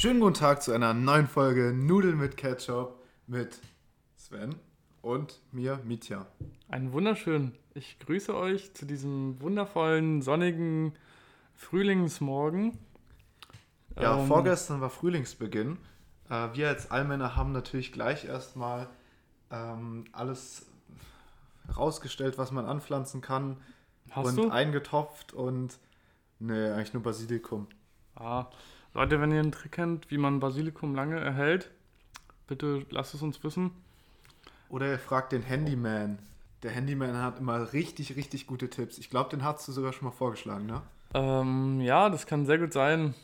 Schönen guten Tag zu einer neuen Folge Nudeln mit Ketchup mit Sven und mir, Mitya. Einen wunderschönen. Ich grüße euch zu diesem wundervollen, sonnigen Frühlingsmorgen. Ja, Ähm, vorgestern war Frühlingsbeginn. Äh, wir als Allmänner haben natürlich gleich erstmal ähm, alles rausgestellt, was man anpflanzen kann Hast und du? eingetopft und ne, eigentlich nur Basilikum. Ah, Leute, wenn ihr einen Trick kennt, wie man Basilikum lange erhält, bitte lasst es uns wissen. Oder ihr fragt den Handyman. Der Handyman hat immer richtig, richtig gute Tipps. Ich glaube, den hast du sogar schon mal vorgeschlagen, ne? Ähm, ja, das kann sehr gut sein.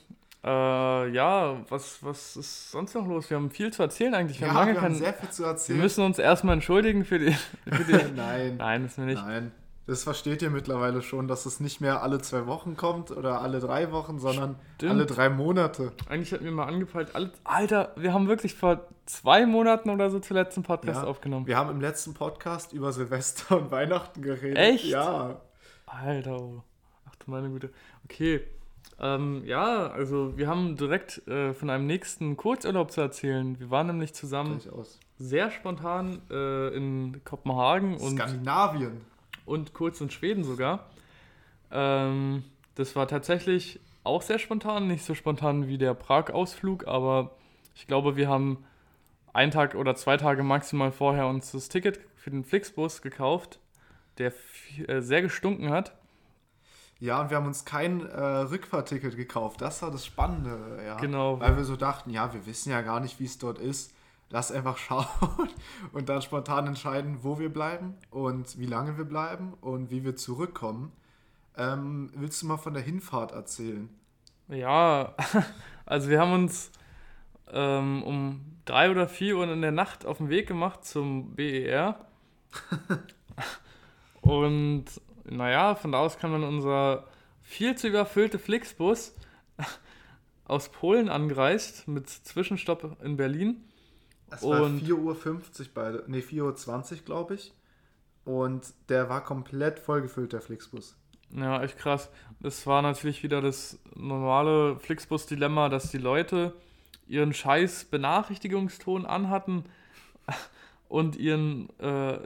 Äh, ja, was, was ist sonst noch los? Wir haben viel zu erzählen eigentlich. Wir ja, haben wir haben sehr viel zu Wir erzählen. müssen uns erstmal entschuldigen für die. Für die Nein. Nein, das wir nicht. Nein, das versteht ihr mittlerweile schon, dass es nicht mehr alle zwei Wochen kommt oder alle drei Wochen, sondern Stimmt. alle drei Monate. Eigentlich hat mir mal angepeilt, alle, Alter, wir haben wirklich vor zwei Monaten oder so zuletzt einen Podcast Ja. aufgenommen. Wir haben im letzten Podcast über Silvester und Weihnachten geredet. Echt? Ja. Alter, oh. ach du meine Güte. Okay. Ähm, ja, also wir haben direkt äh, von einem nächsten Kurzurlaub zu erzählen. Wir waren nämlich zusammen sehr spontan äh, in Kopenhagen und, Skandinavien. Und kurz in Schweden sogar. Ähm, das war tatsächlich auch sehr spontan, nicht so spontan wie der Prag-Ausflug, aber ich glaube, wir haben einen Tag oder zwei Tage maximal vorher uns das Ticket für den Flixbus gekauft, der äh, sehr gestunken hat. Ja, und wir haben uns kein äh, Rückfahrticket gekauft. Das war das Spannende, ja. Genau. Weil wir so dachten, ja, wir wissen ja gar nicht, wie es dort ist. Lass einfach schauen und dann spontan entscheiden, wo wir bleiben und wie lange wir bleiben und wie wir zurückkommen. Ähm, willst du mal von der Hinfahrt erzählen? Ja, also wir haben uns ähm, um drei oder vier Uhr in der Nacht auf den Weg gemacht zum BER. Und naja, von da aus kam dann unser viel zu überfüllte Flixbus aus Polen angereist mit Zwischenstopp in Berlin. Es war Und- 4.50 Uhr bei, nee, 4.20 Uhr, glaube ich. Und der war komplett vollgefüllt, der Flixbus. Ja, echt krass. Das war natürlich wieder das normale Flixbus-Dilemma, dass die Leute ihren scheiß Benachrichtigungston anhatten und ihren, äh,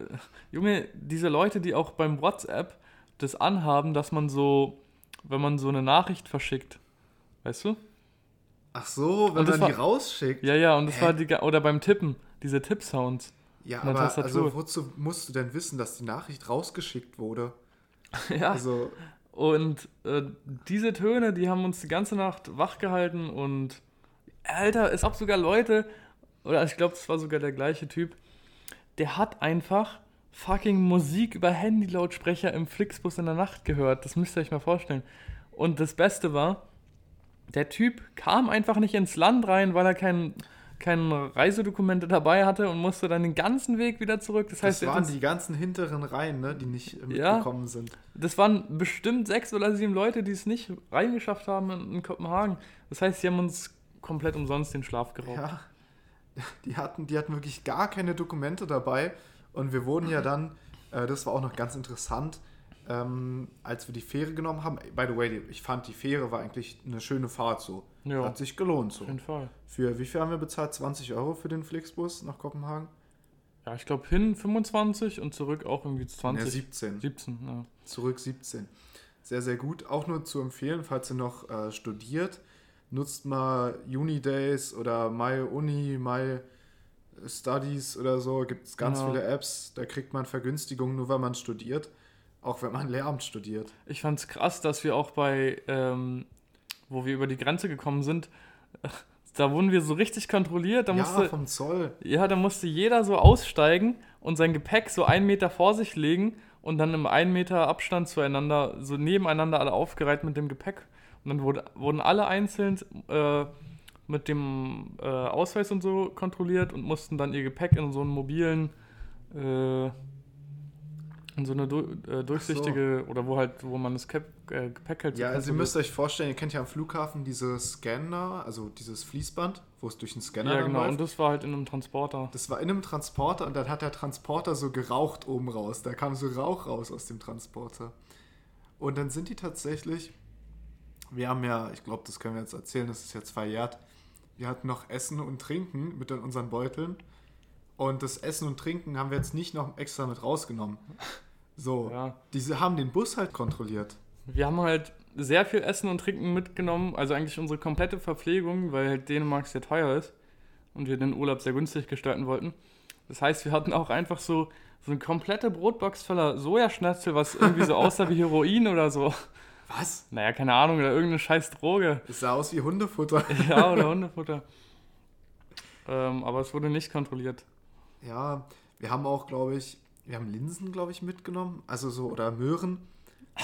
Junge, diese Leute, die auch beim WhatsApp das anhaben, dass man so, wenn man so eine Nachricht verschickt, weißt du? Ach so, wenn man die war- rausschickt. Ja, ja, und das Hä? war die, oder beim Tippen, diese Tipp-Sounds. Ja, aber also wozu musst du denn wissen, dass die Nachricht rausgeschickt wurde? ja. Also, Und äh, diese Töne, die haben uns die ganze Nacht wach gehalten und Alter, es gab sogar Leute, oder ich glaube, es war sogar der gleiche Typ, der hat einfach fucking Musik über Handy-Lautsprecher im Flixbus in der Nacht gehört. Das müsst ihr euch mal vorstellen. Und das Beste war, der Typ kam einfach nicht ins Land rein, weil er kein, kein Reisedokumente dabei hatte und musste dann den ganzen Weg wieder zurück. Das heißt, das waren die ganzen hinteren Reihen, ne, die nicht äh, Ja. mitgekommen sind. Das waren bestimmt sechs oder sieben Leute, die es nicht reingeschafft haben in, in Kopenhagen. Das heißt, sie haben uns komplett umsonst den Schlaf geraubt. Ja, die hatten, die hatten wirklich gar keine Dokumente dabei. Und wir wurden ja dann, äh, das war auch noch ganz interessant, ähm, als wir die Fähre genommen haben. By the way, ich fand die Fähre war eigentlich eine schöne Fahrt so. Ja. Hat sich gelohnt so. Auf jeden Fall. Für wie viel haben wir bezahlt? 20 Euro für den Flixbus nach Kopenhagen? Ja, ich glaube hin 25 und zurück auch irgendwie 20. Ja, 17. 17, ja. Zurück 17. Sehr, sehr gut. Auch nur zu empfehlen, falls ihr noch äh, studiert, nutzt mal Unidays oder My Uni, My Studies oder so. Gibt es ganz Genau. viele Apps. Da kriegt man Vergünstigungen, nur wenn man studiert. Auch wenn man Lehramt studiert. Ich fand es krass, dass wir auch bei, ähm, wo wir über die Grenze gekommen sind, da wurden wir so richtig kontrolliert. Da ja, musste, vom Zoll. Ja, da musste jeder so aussteigen und sein Gepäck so einen Meter vor sich legen und dann im einen Meter Abstand zueinander, so nebeneinander alle aufgereiht mit dem Gepäck. Und dann wurde, wurden alle einzeln äh, mit dem äh, Ausweis und so kontrolliert und mussten dann ihr Gepäck in so einen mobilen, äh, in so eine du äh, durchsichtige, oder wo halt, wo man das Cap äh, Gepäck halt so Ja, also ihr müsst euch vorstellen, ihr kennt ja am Flughafen diese Scanner, also dieses Fließband, wo es durch den Scanner Ja, genau, läuft. und das war halt in einem Transporter. Das war in einem Transporter und dann hat der Transporter so geraucht oben raus. Da kam so Rauch raus aus dem Transporter. Und dann sind die tatsächlich, wir haben ja, ich glaube, das können wir jetzt erzählen, das ist jetzt verjährt, wir hatten noch Essen und Trinken mit in unseren Beuteln. Und das Essen und Trinken haben wir jetzt nicht noch extra mit rausgenommen. So, Ja. diese haben den Bus halt kontrolliert. Wir haben halt sehr viel Essen und Trinken mitgenommen, also eigentlich unsere komplette Verpflegung, weil halt Dänemark sehr teuer ist und wir den Urlaub sehr günstig gestalten wollten. Das heißt, wir hatten auch einfach so, so eine komplette Brotbox voller Sojaschnitzel, was irgendwie so aussah wie Heroin oder so. Was? Naja, keine Ahnung, oder irgendeine scheiß Droge. Das sah aus wie Hundefutter. Ja, oder Hundefutter. ähm, aber es wurde nicht kontrolliert. Ja, wir haben auch, glaube ich, wir haben Linsen, glaube ich, mitgenommen. Also so, oder Möhren.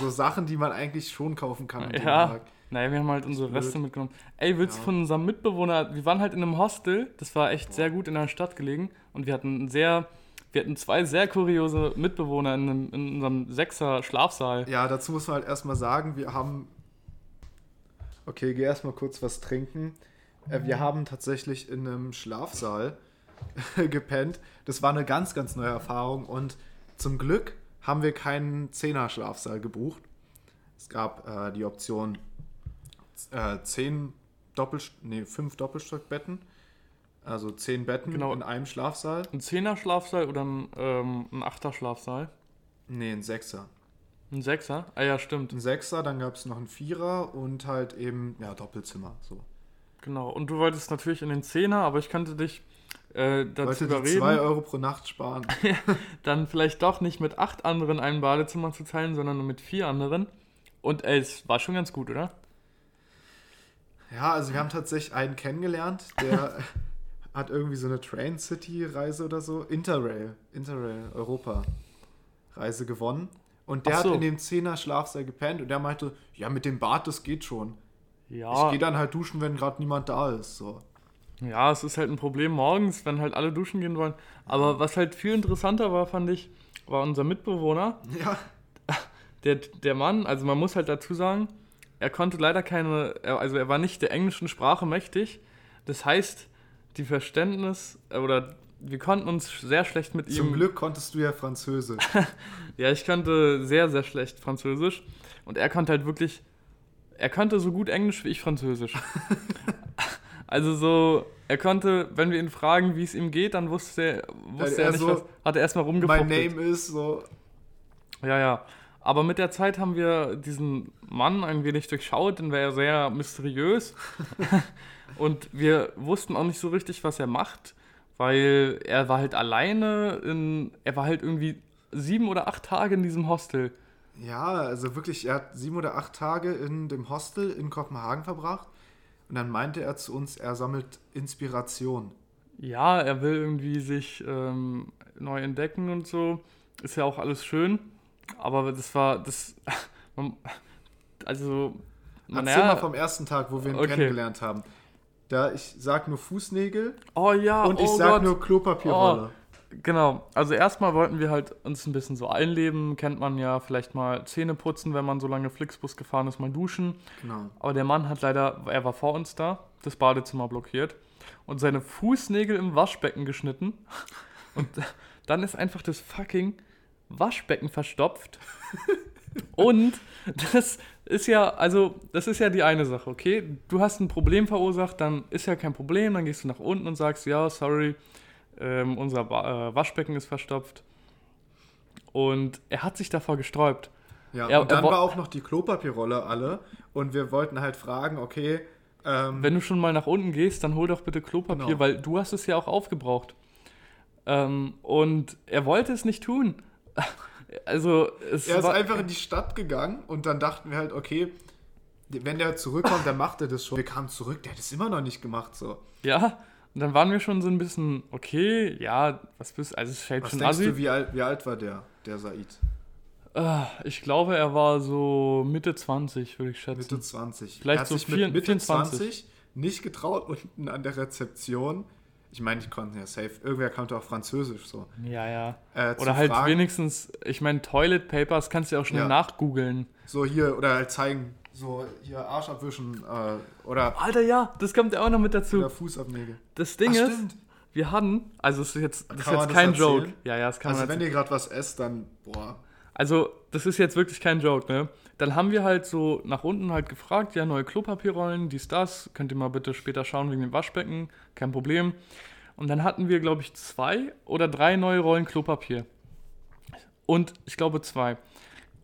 So Sachen, die man eigentlich schon kaufen kann. Ja. Naja, wir haben halt unsere blöd. Reste mitgenommen. Ey, willst du Ja. von unserem Mitbewohner, wir waren halt in einem Hostel, das war echt sehr gut in der Stadt gelegen und wir hatten sehr, wir hatten zwei sehr kuriose Mitbewohner in, einem, in unserem Sechser Schlafsaal. Ja, dazu muss man halt erstmal sagen, wir haben. Okay, geh erstmal kurz was trinken. Äh, wir haben tatsächlich in einem Schlafsaal gepennt. Das war eine ganz, ganz neue Erfahrung und zum Glück haben wir keinen Zehner-Schlafsaal gebucht. Es gab äh, die Option äh, zehn Doppel nee, fünf Doppelstockbetten. Also zehn Betten Genau. in einem Schlafsaal. Ein Zehner Schlafsaal oder ein, ähm, ein Achter Schlafsaal? Nee, ein Sechser. Ein Sechser? Ah ja, stimmt. Ein Sechser, dann gab es noch einen Vierer und halt eben, ja, Doppelzimmer. So. Genau. Und du wolltest natürlich in den Zehner, aber ich könnte dich äh, die überreden, 2 Euro pro Nacht sparen. dann vielleicht doch nicht mit acht anderen ein Badezimmer zu teilen, sondern nur mit vier anderen. Und ey, es war schon ganz gut, oder? Ja, also wir haben tatsächlich einen kennengelernt, der hat irgendwie so eine Train City Reise oder so, Interrail, Interrail Europa Reise gewonnen. Und der so. hat in dem 10er Schlafsaal gepennt und der meinte, ja, mit dem Bad, das geht schon. Ja. Ich gehe dann halt duschen, wenn gerade niemand da ist. So. Ja, es ist halt ein Problem morgens, wenn halt alle duschen gehen wollen. Aber was halt viel interessanter war, fand ich, war unser Mitbewohner. Ja, Der, der Mann, also man muss halt dazu sagen, er konnte leider keine, also er war nicht der englischen Sprache mächtig. Das heißt, die Verständnis, äh, oder wir konnten uns sehr schlecht mit zum ihm. Glück konntest du ja Französisch. Ja, ich kannte sehr, sehr schlecht Französisch. Und er konnte halt wirklich, er konnte so gut Englisch wie ich Französisch. also so, er konnte, wenn wir ihn fragen, wie es ihm geht, dann wusste er, wusste er er nicht, so, was, hat er erstmal My rumgefuchtelt. name is so. Ja, ja. Aber mit der Zeit haben wir diesen Mann ein wenig durchschaut, denn er sehr mysteriös. Und wir wussten auch nicht so richtig, was er macht, weil er war halt alleine in, er war halt irgendwie sieben oder acht Tage in diesem Hostel. Ja, also wirklich, er hat sieben oder acht Tage in dem Hostel in Kopenhagen verbracht. Und dann meinte er zu uns, er sammelt Inspiration. Ja, er will irgendwie sich ähm, neu entdecken und so. Ist ja auch alles schön. Aber das war, das, also, man, Erzähl mal ja, vom ersten Tag, wo wir ihn Okay. kennengelernt haben. Da ich sag nur Fußnägel oh ja, und oh ich sag Gott. nur Klopapierrolle. Genau, also erstmal wollten wir halt uns ein bisschen so einleben, kennt man ja, vielleicht mal Zähne putzen, wenn man so lange Flixbus gefahren ist, mal duschen. Genau. Aber der Mann hat leider, er war vor uns da, das Badezimmer blockiert und seine Fußnägel im Waschbecken geschnitten. Und dann ist einfach das fucking Waschbecken verstopft. Und das ist ja, also, das ist ja die eine Sache, okay? Du hast ein Problem verursacht, dann ist ja kein Problem, dann gehst du nach unten und sagst, ja, sorry, ähm, unser Wa- äh, Waschbecken ist verstopft. Und er hat sich davor gesträubt. Ja, Ja, und dann er war auch noch die Klopapierrolle alle. Und wir wollten halt fragen, okay, ähm, Wenn du schon mal nach unten gehst, dann hol doch bitte Klopapier, Genau. weil du hast es ja auch aufgebraucht. Ähm, und er wollte es nicht tun. Also es er ist war, einfach in die Stadt gegangen und dann dachten wir halt, okay, wenn der zurückkommt, dann macht er das schon. Wir kamen zurück, der hat es immer noch nicht gemacht. So. ja. Und dann waren wir schon so ein bisschen, okay, ja, was bist also es fällt Was schon denkst assi. du, wie alt, wie alt war der, der Said? Ah, ich glaube, er war so Mitte 20, würde ich schätzen. Mitte 20. Vielleicht er so vier- mit Mitte 24. 20 nicht getraut, unten an der Rezeption. Ich meine, die konnten ja safe. Irgendwer konnte auch Französisch so. Ja, ja. Äh, Oder halt fragen, wenigstens, ich meine, Toilet Papers kannst du ja auch schnell Ja. nachgoogeln. So hier, oder halt zeigen, so hier Arsch abwischen äh, oder, Alter, ja, das kommt ja auch noch mit dazu. oder Fußabnägel. Das Ding Ach, ist, stimmt. wir hatten, also es ist jetzt, das ist jetzt kein? Joke. Ja, ja, das kann Also man wenn ihr gerade was esst, dann, boah. Also, das ist jetzt wirklich kein Joke, ne? Dann haben wir halt so nach unten halt gefragt, ja, neue Klopapierrollen, dies, das, könnt ihr mal bitte später schauen wegen dem Waschbecken, kein Problem. Und dann hatten wir, glaube ich, zwei oder drei neue Rollen Klopapier. Und ich glaube zwei.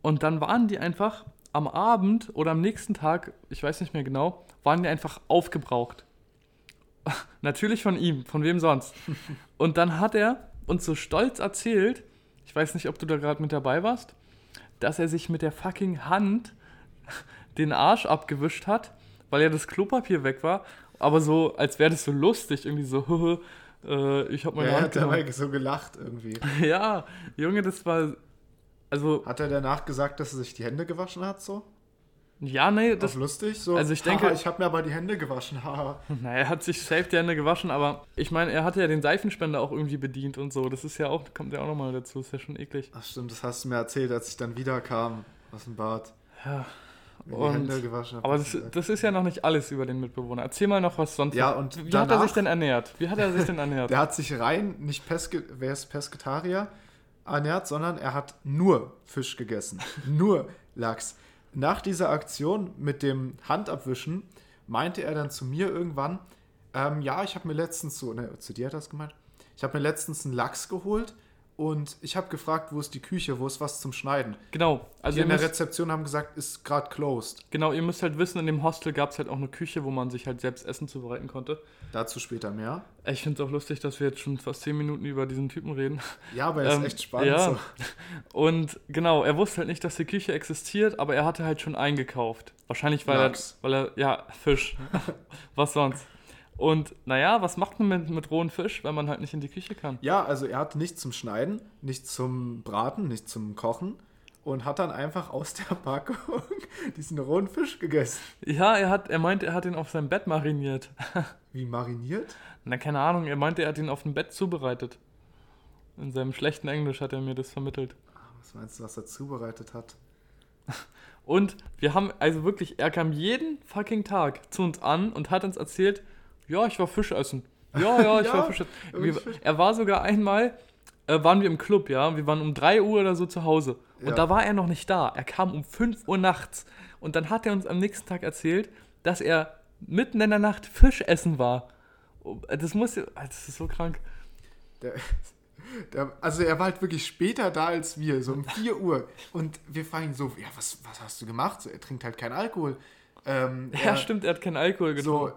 Und dann waren die einfach am Abend oder am nächsten Tag, ich weiß nicht mehr genau, waren die einfach aufgebraucht. Natürlich von ihm, von wem sonst. Und dann hat er uns so stolz erzählt, ich weiß nicht, ob du da gerade mit dabei warst, dass er sich mit der fucking Hand den Arsch abgewischt hat, weil ja das Klopapier weg war. Aber so, als wäre das so lustig, irgendwie so, äh, ich hab meine Ja, er Hand hat dabei so gelacht irgendwie. Ja, Junge, das war. Also, Hat er danach gesagt, dass er sich die Hände gewaschen hat, so? ja, nee, Das das. lustig? So, also ich denke- haha, ich habe mir aber die Hände gewaschen, haha. Naja, er hat sich safe die Hände gewaschen, aber ich meine, er hatte ja den Seifenspender auch irgendwie bedient und so. Das ist ja auch, kommt ja auch nochmal dazu, ist ja schon eklig. Ach stimmt, das hast du mir erzählt, als ich dann wiederkam aus dem Bad. Ja. Mir die Und- Hände gewaschen habe. Aber das, das ist ja noch nicht alles über den Mitbewohner. Erzähl mal noch was sonst. Ja, und Wie hat er danach- sich denn ernährt? Wie hat er sich denn ernährt? Der hat sich rein, nicht Peske, wer ist Pesketarier ernährt, sondern er hat nur Fisch gegessen. nur Lachs. Nach dieser Aktion mit dem Handabwischen meinte er dann zu mir irgendwann, ähm, ja, ich habe mir letztens so, ne, zu dir hat er das gemeint, ich habe mir letztens einen Lachs geholt und ich habe gefragt, wo ist die Küche, wo ist was zum Schneiden. Genau, also Die in der Rezeption haben gesagt, ist gerade closed. genau, ihr müsst halt wissen, in dem Hostel gab es halt auch eine Küche, wo man sich halt selbst Essen zubereiten konnte. Dazu später mehr. Ich finde es auch lustig, dass wir jetzt schon fast 10 Minuten über diesen Typen reden. Ja, aber er ist Ähm, echt spannend. ja. So. Und genau, er wusste halt nicht, dass die Küche existiert, aber er hatte halt schon eingekauft. Wahrscheinlich, weil Lachs. er, weil er, ja, Fisch. was sonst? Und naja, was macht man mit, mit rohen Fisch, wenn man halt nicht in die Küche kann? Ja, also er hatte nichts zum Schneiden, nichts zum Braten, nichts zum Kochen und hat dann einfach aus der Packung diesen rohen Fisch gegessen. Ja, er hat, er meinte, er hat ihn auf seinem Bett mariniert. Wie mariniert? Na, keine Ahnung, er meinte, er hat ihn auf dem Bett zubereitet. In seinem schlechten Englisch hat er mir das vermittelt. Was meinst du, was er zubereitet hat? Und wir haben, also wirklich, er kam jeden fucking Tag zu uns an und hat uns erzählt, ja, ich war Fisch essen. Ja, ja, ich Ja, war Fisch essen. Wir, er war sogar einmal, äh, waren wir im Club, ja, wir waren um 3 Uhr oder so zu Hause. Und Ja. da war er noch nicht da. Er kam um 5 Uhr nachts. Und dann hat er uns am nächsten Tag erzählt, dass er mitten in der Nacht Fisch essen war. Oh, Das muss, ja- das ist so krank. Der, der, also er war halt wirklich später da als wir, so um 4 Uhr. Und wir fragen ihn so, ja, was, was hast du gemacht? So, er trinkt halt keinen Alkohol. Ähm, Ja, er, stimmt, er hat keinen Alkohol So, getrunken.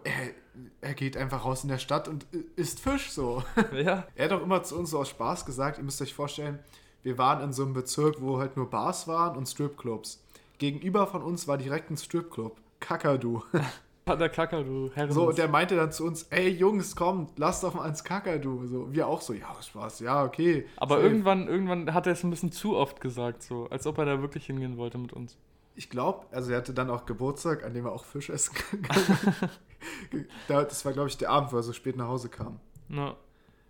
er, er geht einfach raus in der Stadt und isst Fisch so. Ja. Er hat auch immer zu uns so aus Spaß gesagt, ihr müsst euch vorstellen, wir waren in so einem Bezirk, wo halt nur Bars waren und Stripclubs. Gegenüber von uns war direkt ein Stripclub. Kakadu. Hat der Kacker, du Herren. So, und der meinte dann zu uns, ey Jungs, kommt, lasst doch mal ins Kakadu. So, wir auch so, ja, Spaß, ja, okay. Aber Safe. irgendwann, irgendwann hat er es ein bisschen zu oft gesagt, so, als ob er da wirklich hingehen wollte mit uns. Ich glaube, also er hatte dann auch Geburtstag, an dem er auch Fisch essen kann. Da- das war, glaube ich, der Abend, wo er so spät nach Hause kam. Na,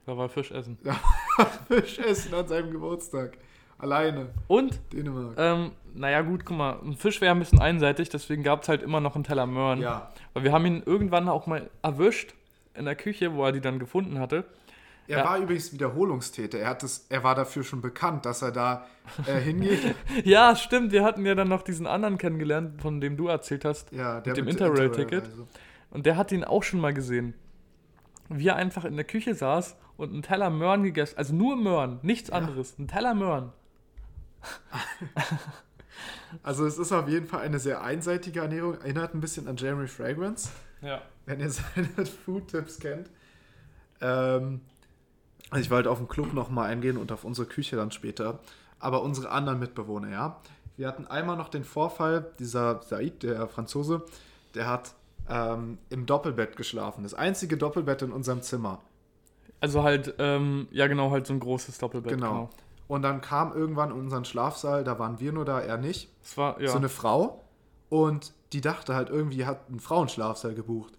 da war Fisch essen. Fisch essen an seinem Geburtstag. Alleine. Und, Dänemark. ähm, naja, gut, guck mal, ein Fisch wäre ein bisschen einseitig, deswegen gab es halt immer noch einen Teller Möhren. ja. Weil wir haben ihn irgendwann auch mal erwischt in der Küche, wo er die dann gefunden hatte. Er Ja. war übrigens Wiederholungstäter. Er, hat das, er war dafür schon bekannt, dass er da äh, hingeht. Ja, stimmt, wir hatten ja dann noch diesen anderen kennengelernt, von dem du erzählt hast. Ja, der dem mit Interrail-Ticket? also. Und der hat ihn auch schon mal gesehen. Wie er einfach in der Küche saß und einen Teller Möhren gegessen, also nur Möhren, nichts anderes, ein Teller Möhren. Also es ist auf jeden Fall eine sehr einseitige Ernährung. Erinnert ein bisschen an Jeremy Fragrance, Ja. wenn ihr seine Food-Tipps kennt. Ähm, ich wollte auf den Club nochmal eingehen und auf unsere Küche dann später. Aber unsere anderen Mitbewohner, ja. Wir hatten einmal noch den Vorfall, dieser Said, der Franzose, der hat ähm, im Doppelbett geschlafen. Das einzige Doppelbett in unserem Zimmer. Also halt, ähm, ja genau, halt so ein großes Doppelbett. Genau. Und dann kam irgendwann in unseren Schlafsaal, da waren wir nur da, er nicht, Das war, ja. so eine Frau. Und die dachte halt irgendwie, hat einen Frauenschlafsaal gebucht.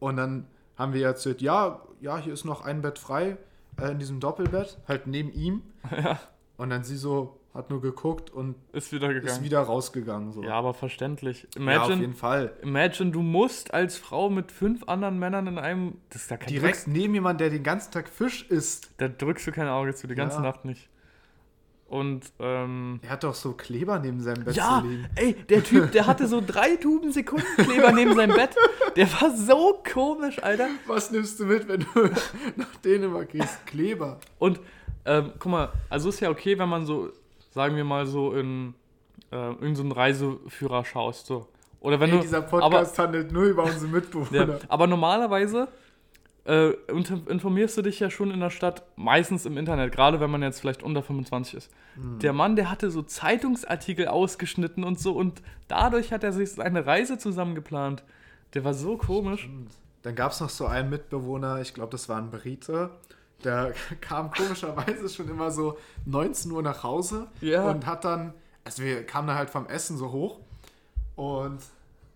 Und dann haben wir erzählt, ja, ja, hier ist noch ein Bett frei äh, in diesem Doppelbett, halt neben ihm. ja, Und dann sie so, hat nur geguckt und ist wieder gegangen. ist wieder rausgegangen. So. ja, aber verständlich. Ja, auf Imagine, jeden Fall. imagine, du musst als Frau mit fünf anderen Männern in einem. Das ist da kein Direkt neben jemand, der den ganzen Tag Fisch isst. Da drückst du kein Auge zu, die ganze Ja. Nacht nicht. Und, ähm, Er hat doch so Kleber neben seinem Bett Ja, zu liegen. ey, der Typ, der hatte so drei Tuben Sekundenkleber neben seinem Bett. Der war so komisch, Alter. Was nimmst du mit, wenn du nach Dänemark gehst? Kleber. Und, ähm, guck mal, also ist ja okay, wenn man so, sagen wir mal so in äh, irgendeinen so einen Reiseführer schaust, so. Oder wenn Ey, du, dieser aber, Podcast handelt nur über unsere Mitbewohner. ja, aber normalerweise äh, informierst du dich ja schon in der Stadt, meistens im Internet, gerade wenn man jetzt vielleicht unter 25 ist. Hm. Der Mann, der hatte so Zeitungsartikel ausgeschnitten und so und dadurch hat er sich seine Reise zusammengeplant. Der war so komisch. Dann gab es noch so einen Mitbewohner, ich glaube, das war ein Brite. Der kam komischerweise schon immer so 19 Uhr nach Hause Ja. und hat dann, also wir kamen dann halt vom Essen so hoch und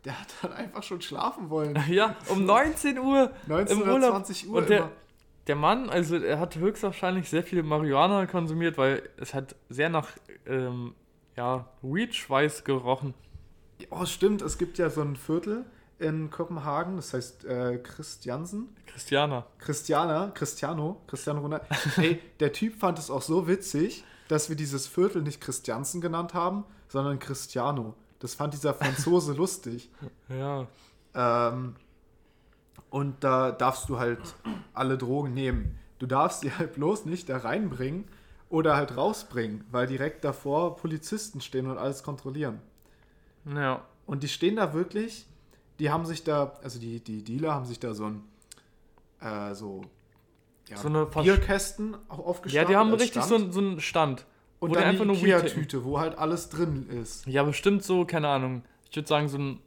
der hat dann einfach schon schlafen wollen. Ja, um 19 Uhr 19 im oder Urlaub. 20 Uhr Und der, immer. der Mann, also er hat höchstwahrscheinlich sehr viel Marihuana konsumiert, weil es hat sehr nach ähm, ja, Weed-Schweiß gerochen. Oh, stimmt, es gibt ja so ein Viertel in Kopenhagen, das heißt äh, Christiansen. Christiana. Christiana, Cristiano, Cristiano Ronaldo. Ey, der Typ fand es auch so witzig, dass wir dieses Viertel nicht Christiansen genannt haben, sondern Cristiano. Das fand dieser Franzose lustig. Ja. Ähm, und da darfst du halt alle Drogen nehmen. Du darfst sie halt bloß nicht da reinbringen oder halt rausbringen, weil direkt davor Polizisten stehen und alles kontrollieren. Ja. Und die stehen da wirklich, die haben sich da, also die, die Dealer haben sich da so ein, äh, so, ja, So eine Bierkästen auch Ja, aufgestellt. die haben richtig so, so einen Stand. Und dann einfach die nur. Ikea-Tüte, wo halt alles drin ist. Ja, bestimmt so, keine Ahnung. Ich würde sagen, so ein.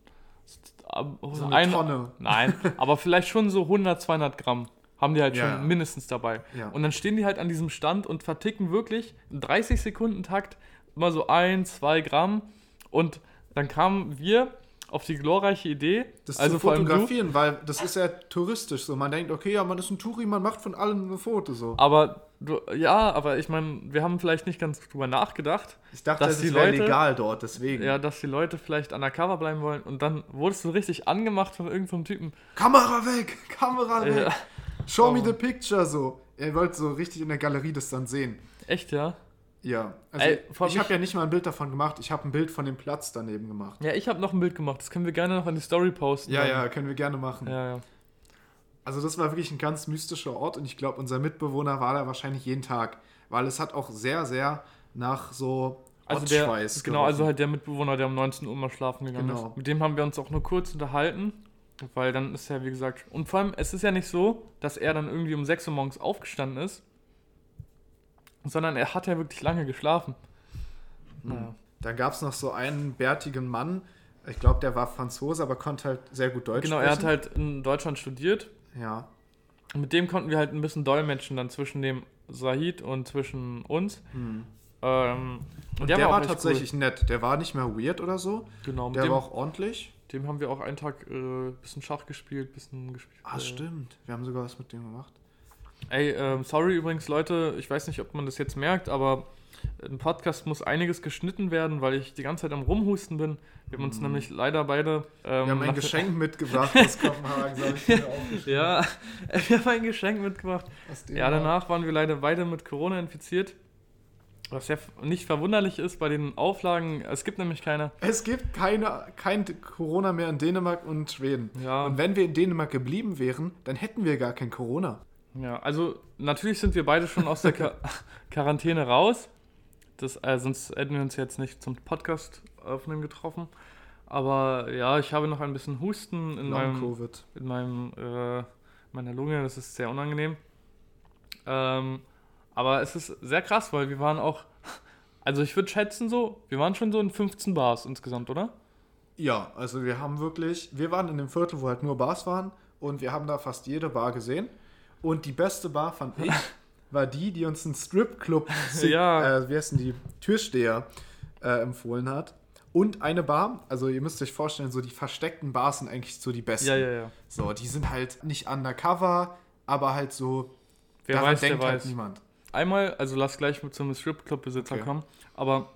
So eine Tonne. Nein, aber vielleicht schon so 100, 200 Gramm haben die halt Ja, schon ja. mindestens dabei. Ja. Und dann stehen die halt an diesem Stand und verticken wirklich im 30 Sekunden Takt immer so ein, zwei Gramm. Und dann kamen wir auf die glorreiche Idee, Das also zu allem du, fotografieren, weil das ist ja touristisch so. Man denkt, okay, ja, man ist ein Touri, man macht von allem ein Foto so. aber du, ja, aber ich meine, wir haben vielleicht nicht ganz drüber nachgedacht, Ich dachte, dass das die Leute- legal dort, deswegen. ja, dass die Leute vielleicht undercover bleiben wollen und dann wurdest du richtig angemacht von irgendeinem Typen. Kamera weg, Kamera weg. Ja. Show me Oh. the picture so. Er wollte so richtig in der Galerie das dann sehen. Echt, ja? Ja, also Ey, ich habe ja nicht mal ein Bild davon gemacht, ich habe ein Bild von dem Platz daneben gemacht. Ja, ich habe noch ein Bild gemacht, das können wir gerne noch an die Story posten. Ja, dann. ja, können wir gerne machen. Ja, ja. Also das war wirklich ein ganz mystischer Ort und ich glaube, unser Mitbewohner war da wahrscheinlich jeden Tag, weil es hat auch sehr, sehr nach so Also der, Ortsschweiß genau, also gerochen. halt der Mitbewohner, der um 19 Uhr mal schlafen gegangen Genau. ist. Mit dem haben wir uns auch nur kurz unterhalten, weil dann ist ja, wie gesagt, und vor allem, es ist ja nicht so, dass er dann irgendwie um 6 Uhr morgens aufgestanden ist, sondern er hat ja wirklich lange geschlafen. Naja. Dann gab es noch so einen bärtigen Mann, ich glaube, der war Franzose, aber konnte halt sehr gut Deutsch Genau, er hat sprechen. halt in Deutschland studiert. Ja, Und mit dem konnten wir halt ein bisschen dolmetschen, dann zwischen dem Sahid und zwischen uns. hm. Ähm, Und der, war, auch echt tatsächlich nett. Der war nicht mehr weird oder so. Cool. Genau, Der dem, war auch ordentlich. dem haben wir auch einen Tag äh, bisschen Schach gespielt, bisschen gespielt. Ah, äh, stimmt. Wir haben sogar was mit dem gemacht. Ey, ähm, sorry übrigens, Leute, ich weiß nicht, ob man das jetzt merkt, aber im Podcast muss einiges geschnitten werden, weil ich die ganze Zeit am Rumhusten bin. Wir haben uns nämlich leider beide. Ähm. Wir haben ein Geschenk mitgebracht aus Kopenhagen, habe ich mir. Ja, wir haben ein Geschenk mitgebracht. Ja, danach waren wir leider beide mit Corona infiziert. Was ja nicht verwunderlich ist bei den Auflagen. Es gibt nämlich keine. Es gibt keine, kein Corona mehr in Dänemark und Schweden. Ja. Und wenn wir in Dänemark geblieben wären, dann hätten wir gar kein Corona. Ja, also natürlich sind wir beide schon aus der Quar Quarantäne raus. Das, äh, sonst hätten wir uns jetzt nicht zum Podcast aufnehmen getroffen. Aber ja, ich habe noch ein bisschen Husten in meinem, Long-Covid. in meinem äh, meiner Lunge. Das ist sehr unangenehm. Ähm, aber es ist sehr krass, weil wir waren auch, also ich würde schätzen so, wir waren schon so in 15 Bars insgesamt, oder? Ja, also wir haben wirklich, wir waren in dem Viertel, wo halt nur Bars waren und wir haben da fast jede Bar gesehen. Und die beste Bar fand ich, war die, die uns ein Stripclub, Ja. äh, wie heißen die, Türsteher äh, empfohlen hat. Und eine Bar, also ihr müsst euch vorstellen, so die versteckten Bars sind eigentlich so die besten. Ja, ja, ja. So, die sind halt nicht undercover, aber halt so, Wer daran weiß, denkt halt weiß. niemand. einmal, also lass gleich mit zum Stripclub-Besitzer Okay. kommen, aber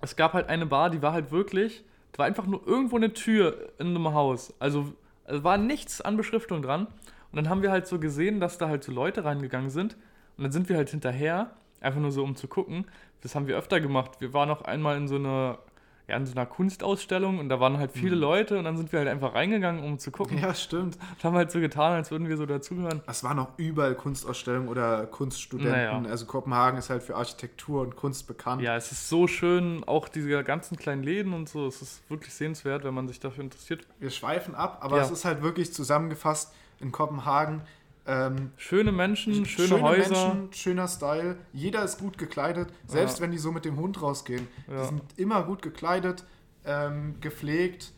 es gab halt eine Bar, die war halt wirklich, da war einfach nur irgendwo eine Tür in einem Haus. Also es war nichts an Beschriftung dran. Und dann haben wir halt so gesehen, dass da halt so Leute reingegangen sind. Und dann sind wir halt hinterher. einfach nur so um zu gucken. Das haben wir öfter gemacht. Wir waren auch einmal in so einer ja, in so einer Kunstausstellung und da waren halt viele Mhm. Leute und dann sind wir halt einfach reingegangen, um zu gucken. Ja, stimmt. Und haben halt so getan, als würden wir so dazugehören. Es waren auch überall Kunstausstellungen oder Kunststudenten. Naja. Also Kopenhagen ist halt für Architektur und Kunst bekannt. Ja, es ist so schön, auch diese ganzen kleinen Läden und so. Es ist wirklich sehenswert, wenn man sich dafür interessiert. Wir schweifen ab, aber Ja. es ist halt wirklich zusammengefasst in Kopenhagen. Ähm, Schöne Menschen, schöne, Häuser. Menschen, schöner Style. Jeder ist gut gekleidet, selbst wenn die so mit dem Hund rausgehen. Ja. Die sind immer gut gekleidet, ähm, gepflegt.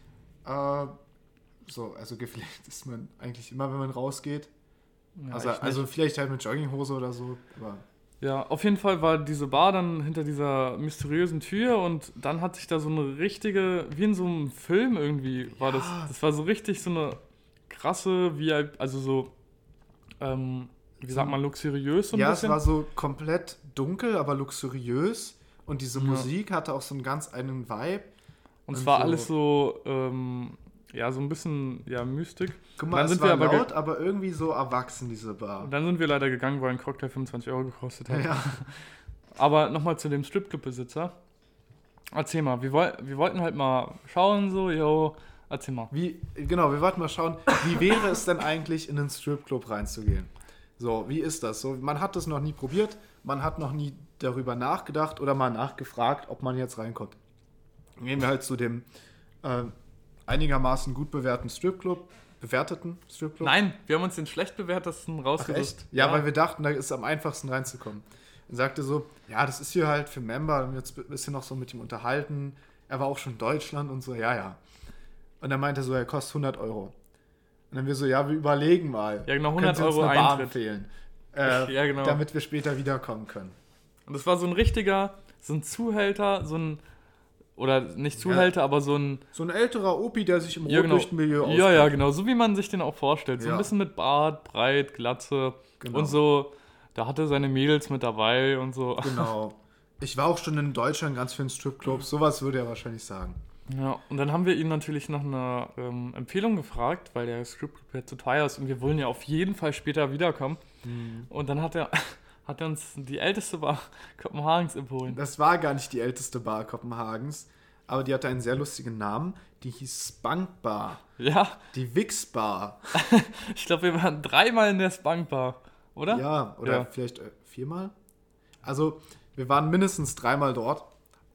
Äh, so, also gepflegt ist man eigentlich immer, wenn man rausgeht. Ja, also, also vielleicht halt mit Jogginghose oder so. Ja, auf jeden Fall war diese Bar dann hinter dieser mysteriösen Tür und dann hat sich da so eine richtige, wie in so einem Film irgendwie, war das. Ja. Das war so richtig so eine krasse, wie also so, ähm, wie sagt man, luxuriös so ein ja, es bisschen. war so komplett dunkel, aber luxuriös. Und diese Ja. Musik hatte auch so einen ganz eigenen Vibe. und es und war so- alles so, ähm, ja, so ein bisschen, ja, Mystik. Guck Dann mal, es sind war wir aber laut, aber irgendwie so erwachsen, diese Bar. Und dann sind wir leider gegangen, weil ein Cocktail 25 Euro gekostet hat. Ja. Aber nochmal zu dem Stripclub-Besitzer. Erzähl mal, wir, woll wir wollten halt mal schauen, so, yo, erzähl mal. Wie, genau, wir wollten mal schauen, wie wäre es denn eigentlich, in einen Stripclub reinzugehen? So, wie ist das? So, man hat das noch nie probiert, man hat noch nie darüber nachgedacht oder mal nachgefragt, ob man jetzt reinkommt. Gehen wir halt zu dem äh, einigermaßen gut bewerteten Stripclub, bewerteten Stripclub. Nein, wir haben uns den schlecht bewertesten rausgesucht. echt? Ja, weil wir dachten, da ist am einfachsten reinzukommen. Er sagte so, ja, das ist hier halt für Member, und jetzt ein bisschen noch so mit ihm unterhalten. Er war auch schon in Deutschland und so, ja, ja. Und dann meinte er so, er kostet 100 Euro. Und dann wir so, ja, wir überlegen mal. Ja, genau, Können 100 Sie uns Euro eine Bar Eintritt. empfehlen, äh, Ja, genau. damit wir später wiederkommen können. Und das war so ein richtiger, so ein Zuhälter, so ein, oder nicht Zuhälter, aber so ein, So ein älterer Opi, der sich im ja, genau, Rotlichtmilieu auskennt. ja, ja, genau, so wie man sich den auch vorstellt. So Ja. ein bisschen mit Bart, breit, Glatze Genau. und so, da hatte seine Mädels mit dabei und so. Genau. Ich war auch schon in Deutschland ganz vielen Stripclubs, sowas würde er wahrscheinlich sagen. Ja, und dann haben wir ihn natürlich nach einer ähm, Empfehlung gefragt, weil der Script ja zu teuer ist und wir wollen ja auf jeden Fall später wiederkommen. Und dann hat er, hat er uns die älteste Bar Kopenhagens empfohlen. Das war gar nicht die älteste Bar Kopenhagens, aber die hatte einen sehr lustigen Namen. Die hieß Spunk Bar. Ja, Die Wix Bar. ich glaube, wir waren dreimal in der Spankbar, oder? Ja, oder Ja. vielleicht äh, viermal? Also, wir waren mindestens dreimal dort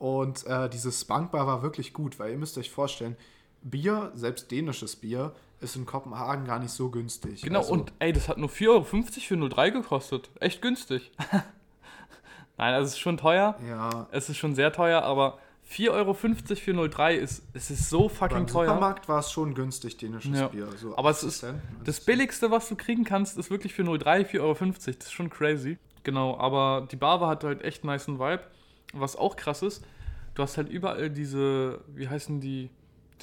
und äh, diese Spunk Bar war wirklich gut, weil ihr müsst euch vorstellen, Bier, selbst dänisches Bier, ist in Kopenhagen gar nicht so günstig. Genau, Also, und ey, das hat nur 4,50 Euro für 03 gekostet. Echt günstig. Nein, also es ist schon teuer. Ja, Es ist schon sehr teuer, aber 4,50 Euro für 03 ist, es ist so fucking im teuer. Supermarkt war es schon günstig, dänisches Ja. Bier. So Aber es 80 ist? Das Billigste, was du kriegen kannst, ist wirklich für 03 4,50 Euro. Das ist schon crazy. Genau, aber die Bar hat halt echt nice Vibe. Was auch krass ist, du hast halt überall diese, wie heißen die,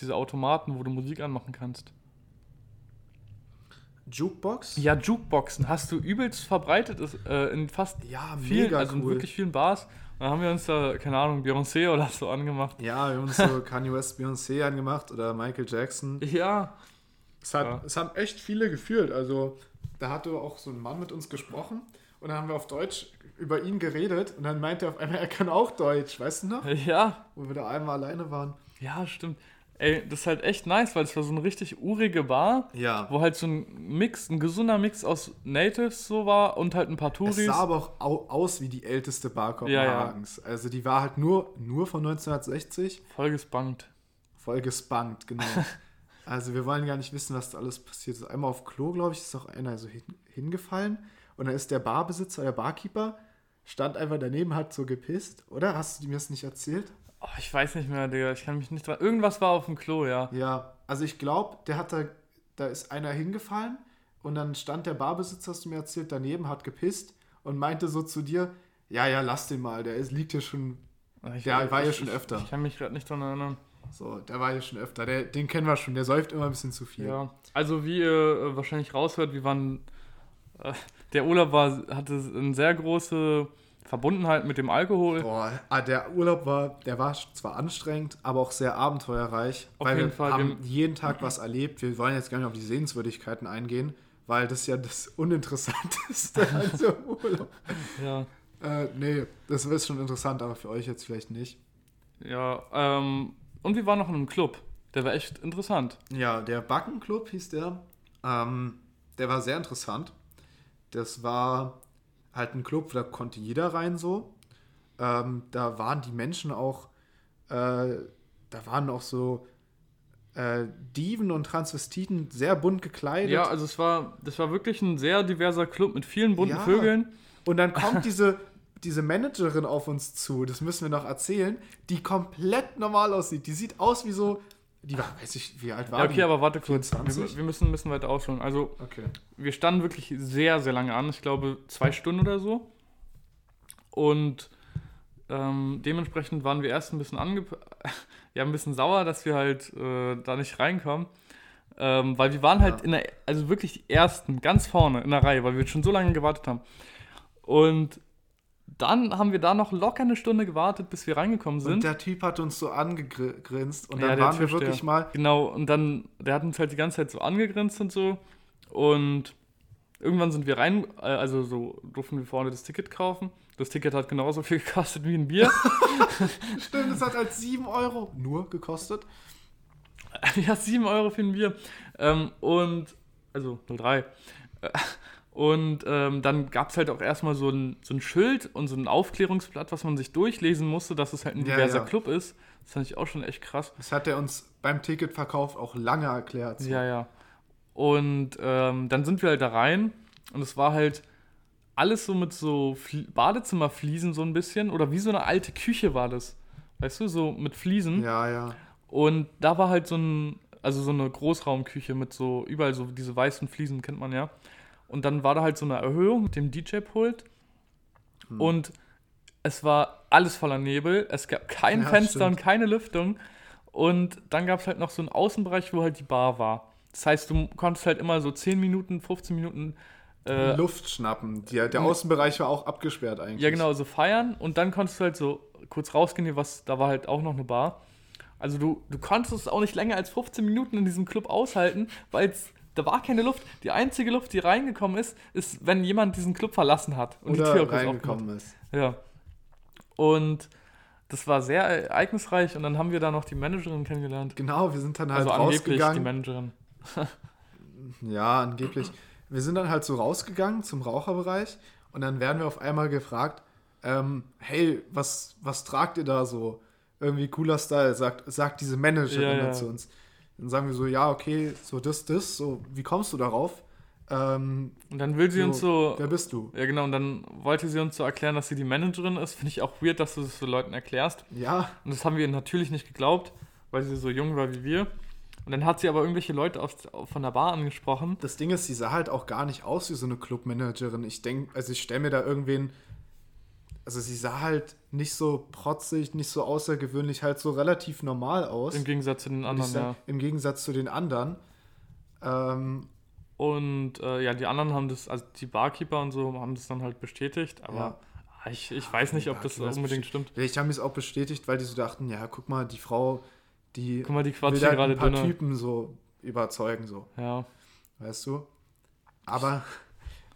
diese Automaten, wo du Musik anmachen kannst. Jukebox? Ja, Jukeboxen hast du übelst verbreitet ist, äh, in fast Ja, vielen, also in cool. wirklich vielen Bars. Und dann haben wir uns da, keine Ahnung, Beyoncé oder so angemacht. Ja, wir haben uns so Kanye West, Beyoncé angemacht oder Michael Jackson. Ja, Es, hat, Ja. es haben echt viele gefühlt. Also, da hatte auch so ein Mann mit uns gesprochen und dann haben wir auf Deutsch über ihn geredet und dann meinte er auf einmal, er kann auch Deutsch, weißt du noch? ja, Wo wir da einmal alleine waren. ja, stimmt. Ey, das ist halt echt nice, weil es war so eine richtig urige Bar. Ja. wo halt so ein Mix, ein gesunder Mix aus Natives so war und halt ein paar Es Touris. sah aber auch au aus wie die älteste Bar Ja, ja. Kopenhagens. Also, die war halt nur, nur von 1960. Voll gespankt. Voll gespannt, genau. also wir wollen gar nicht wissen, was da alles passiert ist. Einmal auf Klo, glaube ich, ist auch einer so hin, hingefallen und dann ist der Barbesitzer, der Barkeeper, stand einfach daneben, hat so gepisst, oder? Hast du mir das nicht erzählt? Oh, ich weiß nicht mehr, Digga. Ich kann mich nicht dran. Irgendwas war auf dem Klo, ja. Ja, also ich glaube, der hat da, da ist einer hingefallen und dann stand der Barbesitzer, hast du mir erzählt, daneben, hat gepisst und meinte so zu dir, ja, ja, lass den mal, der ist, liegt hier schon, Ich, Der war ja ich- schon ich, öfter. Ich kann mich gerade nicht dran erinnern. so, der war hier schon öfter, der, den kennen wir schon, der säuft immer ein bisschen zu viel. Ja. Also, wie ihr äh, wahrscheinlich raushört, wir waren. Äh, der Urlaub war, hatte eine sehr große Verbundenheit mit dem Alkohol. Boah, ah, der Urlaub war, der war zwar anstrengend, aber auch sehr abenteuerreich, Auf weil jeden wir Fall, haben jeden Tag was erlebt. Wir wollen jetzt gar nicht auf die Sehenswürdigkeiten eingehen, weil das ja das Uninteressanteste an so einem Urlaub. Ja. Äh, nee, das ist schon interessant, aber für euch jetzt vielleicht nicht. Ja, ähm, und wir waren noch in einem Club. Der war echt interessant. Ja, der Backenclub hieß der. Ähm, der war sehr interessant. Das war halt ein Club, da konnte jeder rein so. Ähm, da waren die Menschen auch, äh, da waren auch so äh, Diven und Transvestiten sehr bunt gekleidet. Ja, also es war, das war wirklich ein sehr diverser Club mit vielen bunten Ja. Vögeln. Und dann kommt diese, diese Managerin auf uns zu, das müssen wir noch erzählen, die komplett normal aussieht. Die sieht aus wie so, die war, weiß ich, wie alt war Ja, okay, die? aber warte kurz. 24? Wir, wir müssen ein bisschen weiter ausholen. Also, Okay. wir standen wirklich sehr, sehr lange an. Ich glaube, zwei Stunden oder so. Und ähm, dementsprechend waren wir erst ein bisschen ange ja, ein bisschen sauer, dass wir halt äh, da nicht reinkommen. Ähm, weil wir waren halt Ja. in der, also wirklich die ersten, ganz vorne in der Reihe, weil wir schon so lange gewartet haben. Und dann haben wir da noch locker eine Stunde gewartet, bis wir reingekommen Und sind. der Typ hat uns so angegrinst und Ja, dann der waren wir wirklich mal, Genau, und dann, der hat uns halt die ganze Zeit so angegrinst und so. Und irgendwann sind wir rein, äh, also so durften wir vorne das Ticket kaufen. Das Ticket hat genauso viel gekostet wie ein Bier. stimmt, es hat halt 7 Euro nur gekostet. ja, 7 Euro für ein Bier. Ähm, und, also 03. Und ähm, dann gab es halt auch erstmal so ein, so ein Schild und so ein Aufklärungsblatt, was man sich durchlesen musste, dass es halt ein Ja, diverser ja. Club ist. Das fand ich auch schon echt krass. Das hat er uns beim Ticketverkauf auch lange erklärt. so. Ja, ja. Und ähm, dann sind wir halt da rein und es war halt alles so mit so Flie Badezimmerfliesen so ein bisschen oder wie so eine alte Küche war das. Weißt du, so mit Fliesen. ja, ja. Und da war halt so ein, also so eine Großraumküche mit so, überall so diese weißen Fliesen, kennt man ja. Und dann war da halt so eine Erhöhung mit dem DJ-Pult. Hm. Und es war alles voller Nebel. Es gab kein Ja, Fenster stimmt. und keine Lüftung. Und dann gab es halt noch so einen Außenbereich, wo halt die Bar war. Das heißt, du konntest halt immer so 10 Minuten, 15 Minuten äh, Luft schnappen. Die, der Außenbereich war auch abgesperrt eigentlich. ja, genau, so feiern und dann konntest du halt so kurz rausgehen, was, da war halt auch noch eine Bar. Also du, du konntest es auch nicht länger als 15 Minuten in diesem Club aushalten, weil es, da war keine Luft. Die einzige Luft, die reingekommen ist, ist, wenn jemand diesen Club verlassen hat und Oder die Tür kurz reingekommen ist. Ja. Und das war sehr ereignisreich und dann haben wir da noch die Managerin kennengelernt. Genau, wir sind dann halt Also angeblich die rausgegangen. Managerin. Ja, angeblich. Wir sind dann halt so rausgegangen zum Raucherbereich und dann werden wir auf einmal gefragt, ähm, hey, was, was tragt ihr da so? Irgendwie cooler Style, sagt, sagt diese Managerin Ja, ja. zu uns. Dann sagen wir so, ja, okay, so das, das, so, wie kommst du darauf? Ähm, Und dann will sie uns so wer bist du? Ja, genau, und dann wollte sie uns so erklären, dass sie die Managerin ist. Finde ich auch weird, dass du das so Leuten erklärst. Ja, Und das haben wir natürlich nicht geglaubt, weil sie so jung war wie wir. Und dann hat sie aber irgendwelche Leute aus, von der Bar angesprochen. das Ding ist, sie sah halt auch gar nicht aus wie so eine Clubmanagerin. Ich denke, also ich stelle mir da irgendwen, also sie sah halt nicht so protzig, nicht so außergewöhnlich, halt so relativ normal aus. Im Gegensatz zu den ich anderen, sagen, ja. Im Gegensatz zu den anderen. Ähm, Und äh, ja, die anderen haben das, also die Barkeeper und so haben das dann halt bestätigt. Aber Ja. ah, ich, ich weiß nicht, ob das unbedingt stimmt. vielleicht haben die es auch bestätigt, weil die so dachten, ja, guck mal, die Frau, die Guck mal, die will quatschen halt gerade ein paar dünner. Typen so überzeugen, so, Ja. weißt du? Aber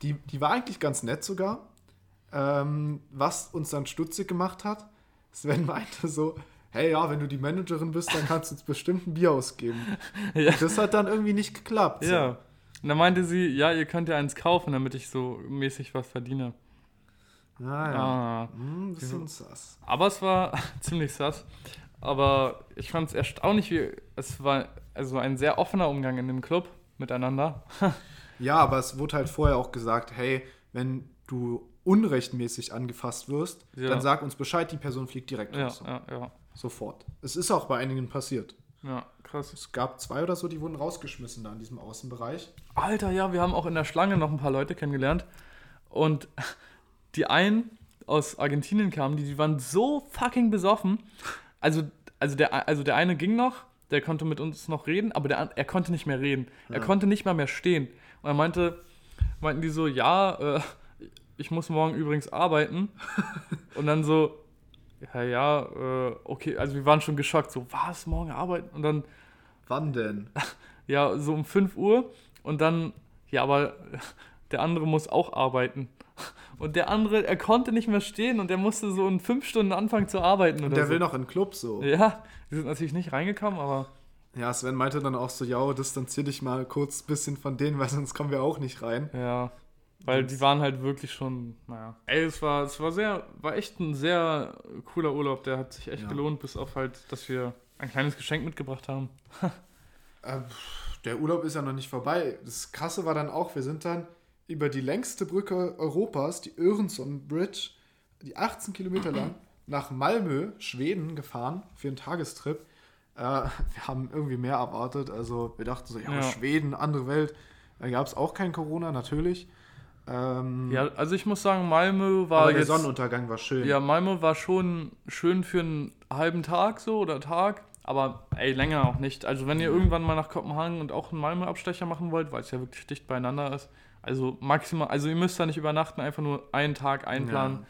die, die war eigentlich ganz nett sogar. Ähm, was uns dann stutzig gemacht hat, Sven meinte so, hey ja, wenn du die Managerin bist, dann kannst du uns bestimmt ein Bier ausgeben. Ja. Das hat dann irgendwie nicht geklappt. so. ja. Und dann meinte sie, ja, ihr könnt ja eins kaufen, damit ich so mäßig was verdiene. Ah, ja. Ah. Hm, bisschen sass. Aber es war ziemlich sass. Aber ich fand es erstaunlich, wie es war also ein sehr offener Umgang in dem Club miteinander. Ja, aber es wurde halt vorher auch gesagt, hey, wenn du unrechtmäßig angefasst wirst, Ja. dann sag uns Bescheid, die Person fliegt direkt Ja, raus. ja, ja. Sofort. Es ist auch bei einigen passiert. Ja, krass. Es gab zwei oder so, die wurden rausgeschmissen da in diesem Außenbereich. Alter, ja, wir haben auch in der Schlange noch ein paar Leute kennengelernt. Und die einen aus Argentinien kamen, die, die waren so fucking besoffen. Also, also, der, also der eine ging noch, der konnte mit uns noch reden, aber der, er konnte nicht mehr reden. Er Ja. konnte nicht mal mehr stehen. Und er meinte, meinten die so, ja, äh, ich muss morgen übrigens arbeiten. Und dann so, ja, ja, äh, okay, also wir waren schon geschockt, so, was, morgen arbeiten? Und dann, Wann denn? ja, so um 5 Uhr und dann, ja, aber der andere muss auch arbeiten. Und der andere, er konnte nicht mehr stehen und der musste so in fünf Stunden anfangen zu arbeiten. Und der so. will noch in den Club so. Ja, die sind natürlich nicht reingekommen, aber. Ja, Sven meinte dann auch so, ja, distanzier dich mal kurz ein bisschen von denen, weil sonst kommen wir auch nicht rein. Ja. Weil die waren halt wirklich schon, naja. Ey, es war, es war sehr, war echt ein sehr cooler Urlaub. Der hat sich echt ja. gelohnt, bis auf halt, dass wir ein kleines Geschenk mitgebracht haben. äh, der Urlaub ist ja noch nicht vorbei. Das Krasse war dann auch, wir sind dann über die längste Brücke Europas, die Öresund Bridge, die 18 Kilometer lang, nach Malmö, Schweden, gefahren für einen Tagestrip. Äh, wir haben irgendwie mehr erwartet. Also wir dachten so, ja, ja. Schweden, andere Welt. Da gab es auch kein Corona, natürlich. Ähm, ja, also ich muss sagen, Malmö war. Aber der jetzt, Sonnenuntergang war schön. Ja, Malmö war schon schön für einen halben Tag so oder Tag. Aber ey, länger auch nicht. Also wenn ihr irgendwann mal nach Kopenhagen und auch einen Malmö-Abstecher machen wollt, weil es ja wirklich dicht beieinander ist, also maximal, also ihr müsst da nicht übernachten, einfach nur einen Tag einplanen. Ja.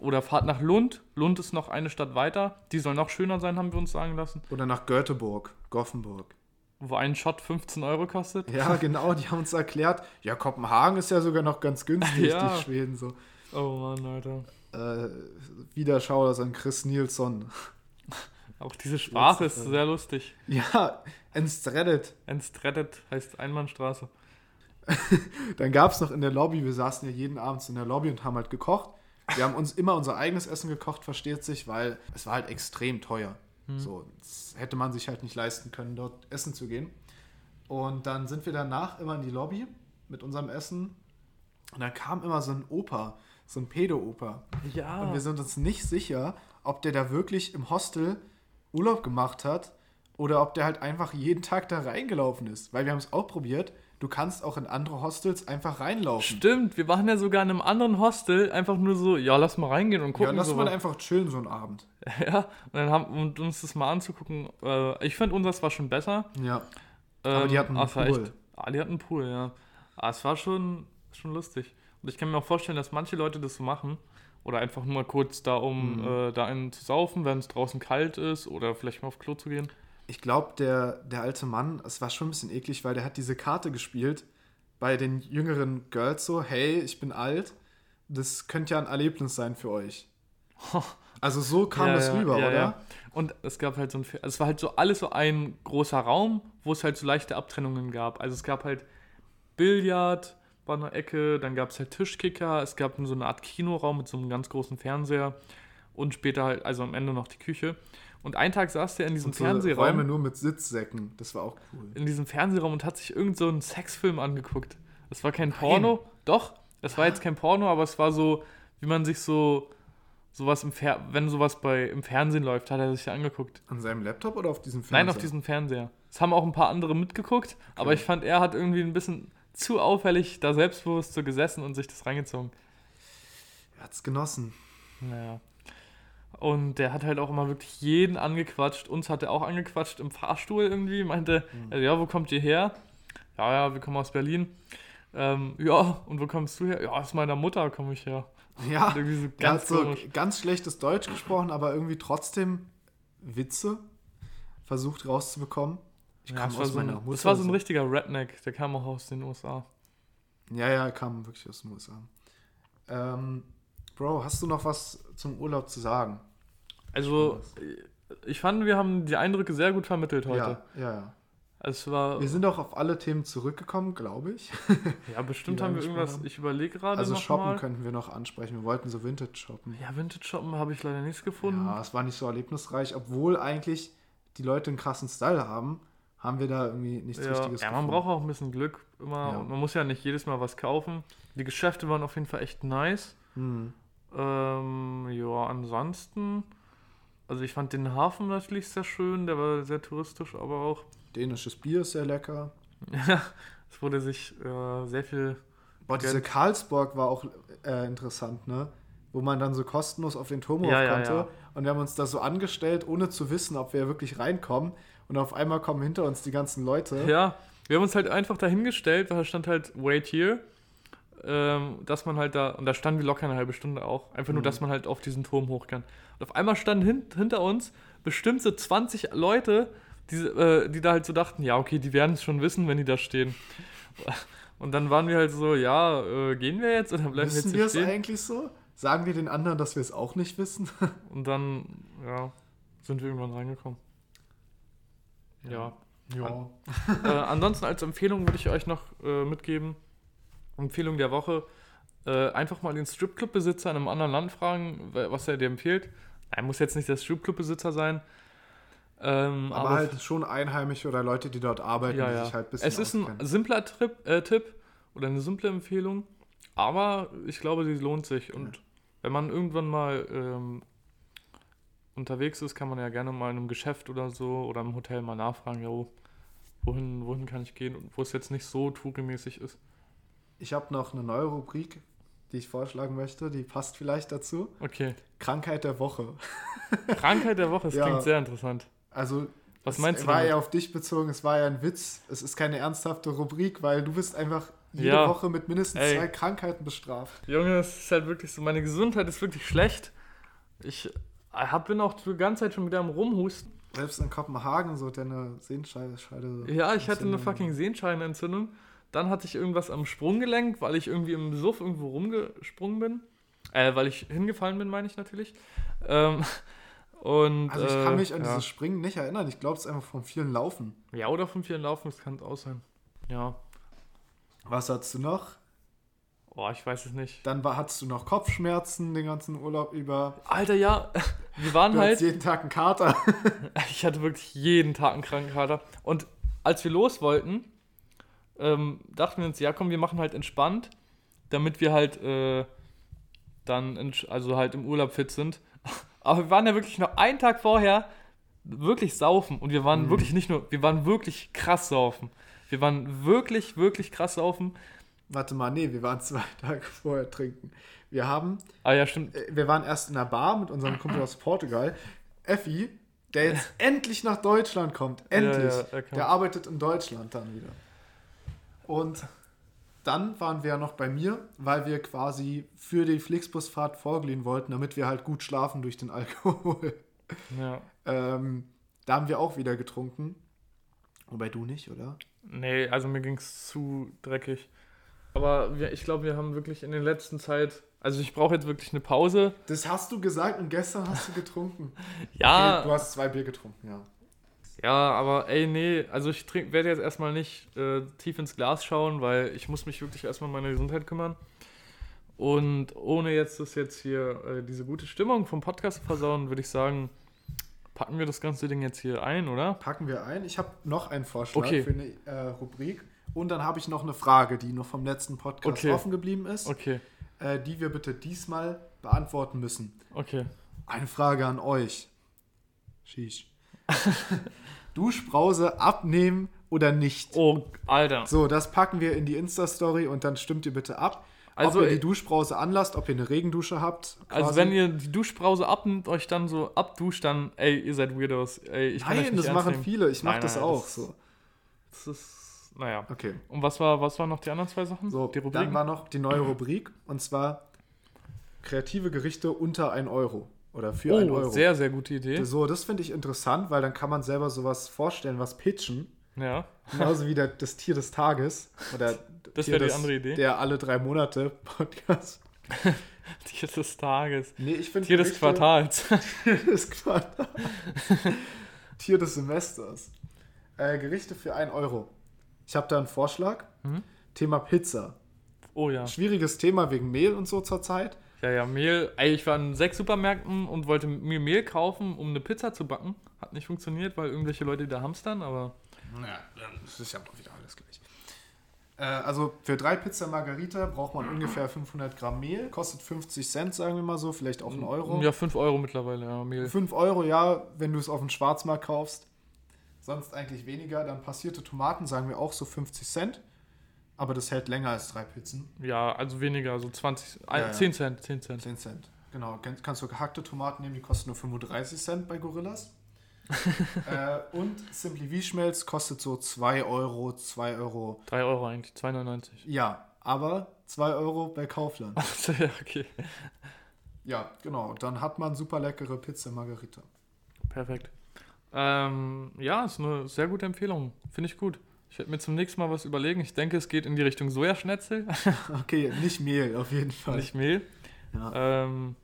Oder fahrt nach Lund. Lund ist noch eine Stadt weiter. Die soll noch schöner sein, haben wir uns sagen lassen. Oder nach Göteborg, Goffenburg wo ein Shot 15 Euro kostet. Ja, genau, die haben uns erklärt, ja, Kopenhagen ist ja sogar noch ganz günstig, ja. die Schweden so. Oh Mann, Alter. Äh, wieder schau das an Chris Nilsson. Auch diese Sprache ist sehr lustig. Ja, Enstredet. Enstredet heißt Einbahnstraße. Dann gab es noch in der Lobby, wir saßen ja jeden Abend in der Lobby und haben halt gekocht. Wir haben uns immer unser eigenes Essen gekocht, versteht sich, weil es war halt extrem teuer. Hm. So, das hätte man sich halt nicht leisten können, dort essen zu gehen. Und dann sind wir danach immer in die Lobby mit unserem Essen. Und dann kam immer so ein Opa, so ein Pedo-Opa. Ja. Und wir sind uns nicht sicher, ob der da wirklich im Hostel Urlaub gemacht hat oder ob der halt einfach jeden Tag da reingelaufen ist. Weil wir haben es auch probiert du kannst auch in andere Hostels einfach reinlaufen. Stimmt, wir waren ja sogar in einem anderen Hostel einfach nur so, ja, lass mal reingehen und gucken. Ja, lass so mal einfach chillen so einen Abend. Ja, und dann haben und uns das mal anzugucken. Äh, ich fand unseres war schon besser. Ja. Ähm, Aber die hatten einen Pool. Echt, ah, die hatten einen Pool, ja. Aber es war schon, schon lustig. Und ich kann mir auch vorstellen, dass manche Leute das so machen. Oder einfach nur mal kurz da, um mhm. äh, da einen zu saufen, wenn es draußen kalt ist oder vielleicht mal auf Klo zu gehen ich glaube, der, der alte Mann, es war schon ein bisschen eklig, weil der hat diese Karte gespielt bei den jüngeren Girls so, hey, ich bin alt, das könnte ja ein Erlebnis sein für euch. Also so kam ja, das ja, rüber, ja, oder? Und es gab halt so ein, es war halt so alles so ein großer Raum, wo es halt so leichte Abtrennungen gab. Also es gab halt Billard, war eine Ecke, dann gab es halt Tischkicker, es gab so eine Art Kinoraum mit so einem ganz großen Fernseher und später halt, also am Ende noch die Küche. Und einen Tag saß der in diesem und so Fernsehraum. Räume nur mit Sitzsäcken, das war auch cool. In diesem Fernsehraum und hat sich irgend so einen Sexfilm angeguckt. Das war kein Nein. Porno. Doch, es war jetzt kein Porno, aber es war so, wie man sich so sowas im Fer wenn sowas bei im Fernsehen läuft, hat er sich ja angeguckt. An seinem Laptop oder auf diesem Fernseher? Nein, auf diesem Fernseher. Es haben auch ein paar andere mitgeguckt, okay. aber ich fand, er hat irgendwie ein bisschen zu auffällig da selbstbewusst so gesessen und sich das reingezogen. Er hat's genossen. Naja. Und der hat halt auch immer wirklich jeden angequatscht. Uns hat er auch angequatscht im Fahrstuhl irgendwie. Meinte, mhm. ja, wo kommt ihr her? Ja, ja, wir kommen aus Berlin. Ähm, ja, und wo kommst du her? Ja, aus meiner Mutter komme ich her. Ja, so ganz, so ganz schlechtes Deutsch gesprochen, aber irgendwie trotzdem Witze versucht rauszubekommen. Ich ja, komme aus so meiner Mutter. Das war so ein richtiger Redneck, der kam auch aus den USA. Ja, ja, er kam wirklich aus den USA. Ähm, Bro, hast du noch was zum Urlaub zu sagen? Also, ich fand, wir haben die Eindrücke sehr gut vermittelt heute. Ja, ja, ja. Es war wir sind auch auf alle Themen zurückgekommen, glaube ich. Ja, bestimmt haben wir irgendwas. Ich überlege gerade. Also, shoppen mal. könnten wir noch ansprechen. Wir wollten so Vintage shoppen. Ja, Vintage shoppen habe ich leider nichts gefunden. Ja, es war nicht so erlebnisreich, obwohl eigentlich die Leute einen krassen Style haben, haben wir da irgendwie nichts ja. Richtiges Ja, man braucht auch ein bisschen Glück immer. Ja. Man muss ja nicht jedes Mal was kaufen. Die Geschäfte waren auf jeden Fall echt nice. Hm. Ähm, ja, ansonsten, also ich fand den Hafen natürlich sehr schön, der war sehr touristisch, aber auch. Dänisches Bier ist sehr lecker. Ja, es wurde sich äh, sehr viel. Boah, diese Karlsburg war auch äh, interessant, ne? Wo man dann so kostenlos auf den Turm ja, konnte. Ja, ja. Und wir haben uns da so angestellt, ohne zu wissen, ob wir wirklich reinkommen. Und auf einmal kommen hinter uns die ganzen Leute. Ja, wir haben uns halt einfach dahingestellt, weil da stand halt Wait here ähm, dass man halt da, und da standen wir locker eine halbe Stunde auch, einfach nur, mhm. dass man halt auf diesen Turm hoch kann. Und auf einmal standen hin, hinter uns bestimmt so 20 Leute, die, äh, die da halt so dachten, ja, okay, die werden es schon wissen, wenn die da stehen. Und dann waren wir halt so, ja, äh, gehen wir jetzt oder bleiben Wissen wir wir jetzt es hier stehen? eigentlich so? Sagen wir den anderen, dass wir es auch nicht wissen? Und dann, ja, sind wir irgendwann reingekommen. Ja. Ja. äh, ansonsten als Empfehlung würde ich euch noch äh, mitgeben, Empfehlung der Woche, äh, einfach mal den Stripclub-Besitzer in einem anderen Land fragen, wa- was er dir empfiehlt. Er muss jetzt nicht der Stripclub-Besitzer sein. Ähm, Aber, halt schon Einheimische oder Leute, die dort arbeiten, ja, die ja. sich halt ein bisschen Es ist ein auskennen. simpler Trip, äh, Tipp oder eine simple Empfehlung, aber ich glaube, sie lohnt sich. Und wenn man irgendwann mal ähm, unterwegs ist, kann man ja gerne mal in einem Geschäft oder so oder im Hotel mal nachfragen, jo, wohin, wohin kann ich gehen und wo es jetzt nicht so tourimäßig ist. Ich habe noch eine neue Rubrik, die ich vorschlagen möchte. Die passt vielleicht dazu. Okay. Krankheit der Woche. Krankheit der Woche, das Ja. klingt sehr interessant. Also, Was es meinst du war damit? ja auf dich bezogen, es war ja ein Witz. Es ist keine ernsthafte Rubrik, weil du bist einfach jede Ja. Woche mit mindestens Ey. zwei Krankheiten bestraft. Junge, es ist halt wirklich so, meine Gesundheit ist wirklich schlecht. Ich hab, bin auch die ganze Zeit schon wieder am Rumhusten. Selbst in Kopenhagen so deine Sehenscheide. Scheide- Ja, ich hatte eine fucking Sehenscheinentzündung. Dann hatte ich irgendwas am Sprunggelenk, weil ich irgendwie im Suff irgendwo rumgesprungen bin. Äh, weil ich hingefallen bin, meine ich natürlich. Ähm, und, Also ich äh, kann mich an ja. dieses Springen nicht erinnern. Ich glaube, es ist einfach von vielen Laufen. Ja, oder von vielen Laufen, das kann es auch sein. Ja. Was hattest du noch? Boah, ich weiß es nicht. Dann war, hattest du noch Kopfschmerzen den ganzen Urlaub über. Alter, ja, wir waren Du halt. jeden Tag einen Kater. Ich hatte wirklich jeden Tag einen Krankenkater. Und als wir los wollten, ähm, dachten wir uns, ja komm, wir machen halt entspannt, damit wir halt äh, dann entsch- also halt im Urlaub fit sind. Aber wir waren ja wirklich noch einen Tag vorher wirklich saufen. Und wir waren wirklich nicht nur, wir waren wirklich krass saufen. Wir waren wirklich, wirklich krass saufen. Warte mal, nee, wir waren zwei Tage vorher trinken. Wir haben, Ah ja, stimmt. äh, wir waren erst in einer Bar mit unserem Kumpel aus Portugal. Effi, der jetzt endlich nach Deutschland kommt. Endlich. Ja, ja, er der arbeitet in Deutschland dann wieder. Und dann waren wir ja noch bei mir, weil wir quasi für die Flixbusfahrt vorglühen wollten, damit wir halt gut schlafen durch den Alkohol. Ja. Ähm, da haben wir auch wieder getrunken. Wobei du nicht, oder? Nee, also mir ging es zu dreckig. Aber wir, ich glaube, wir haben wirklich in der letzten Zeit, also ich brauche jetzt wirklich eine Pause. Das hast du gesagt und gestern hast du getrunken. Ja, Okay, du hast zwei Bier getrunken, ja. Ja, aber ey, nee, also ich werde jetzt erstmal nicht äh, tief ins Glas schauen, weil ich muss mich wirklich erstmal um meine Gesundheit kümmern. Und ohne jetzt das jetzt hier, äh, diese gute Stimmung vom Podcast zu versauen, würde ich sagen, packen wir das ganze Ding jetzt hier ein, oder? Packen wir ein. Ich habe noch einen Vorschlag Okay. für eine äh, Rubrik. Und dann habe ich noch eine Frage, die noch vom letzten Podcast Okay. offen geblieben ist, Okay, äh, die wir bitte diesmal beantworten müssen. okay. Eine Frage an euch. Sheesh. Duschbrause abnehmen oder nicht? Oh, Alter. So, das packen wir in die Insta-Story und dann stimmt ihr bitte ab. Also, ob ihr die Duschbrause anlasst, ob ihr eine Regendusche habt. Also quasi. wenn ihr die Duschbrause abnimmt, euch dann so abduscht, dann, ey, ihr seid Weirdos. Ey, ich kann Nein, nicht das machen nehmen. viele. Ich mache Nein, das nein, auch das- so. Das ist, naja. Okay. Und was war, was waren noch die anderen zwei Sachen? So, die dann Rubriken? war noch die neue Rubrik und zwar kreative Gerichte unter 1 Euro oder für 1 oh, Euro. sehr, sehr gute Idee. So, das finde ich interessant, weil dann kann man selber sowas vorstellen, was pitchen. ja. Genauso wie der, das Tier des Tages oder Das wäre die andere Idee. Der alle drei Monate Podcast. Tier des Tages. Nee, ich finde Tier des Quartals. Tier des Quartals. Tier des Semesters. Äh, Gerichte für 1 Euro. Ich habe da einen Vorschlag. Mhm. Thema Pizza. Oh ja. Schwieriges Thema wegen Mehl und so zurzeit. Ja, ja, Mehl. Ey, ich war in sechs Supermärkten und wollte mir Mehl kaufen, um eine Pizza zu backen. Hat nicht funktioniert, weil irgendwelche Leute da hamstern, aber. Ja, das ist ja doch wieder alles gleich. Äh, also für drei Pizza Margarita braucht man ungefähr 500 Gramm Mehl. Kostet 50 Cent, sagen wir mal so, vielleicht auch einen Euro. Ja, 5 Euro mittlerweile, ja, Mehl. 5 Euro, ja, wenn du es auf dem Schwarzmarkt kaufst. Sonst eigentlich weniger. Dann passierte Tomaten, sagen wir auch so 50 Cent. Aber das hält länger als drei Pizzen. Ja, also weniger, so 20, Ja, ja. 10 Cent, 10 Cent. 10 Cent. Genau. Kann- Kannst du gehackte Tomaten nehmen, die kosten nur 35 Cent bei Gorillas. äh, und Simply V-Schmelz kostet so 2 Euro, 2 Euro. 3 Euro eigentlich, 2,99. Ja, aber 2 Euro bei Kaufland. Ja, okay. Ja, genau. Dann hat man super leckere Pizza Margarita. Perfekt. Ähm, ja, ist eine sehr gute Empfehlung. Finde ich gut. Ich werde mir zum nächsten Mal was überlegen. Ich denke, es geht in die Richtung Sojaschnetzel, Okay, nicht Mehl, auf jeden Fall. nicht Mehl. ja. Ähm,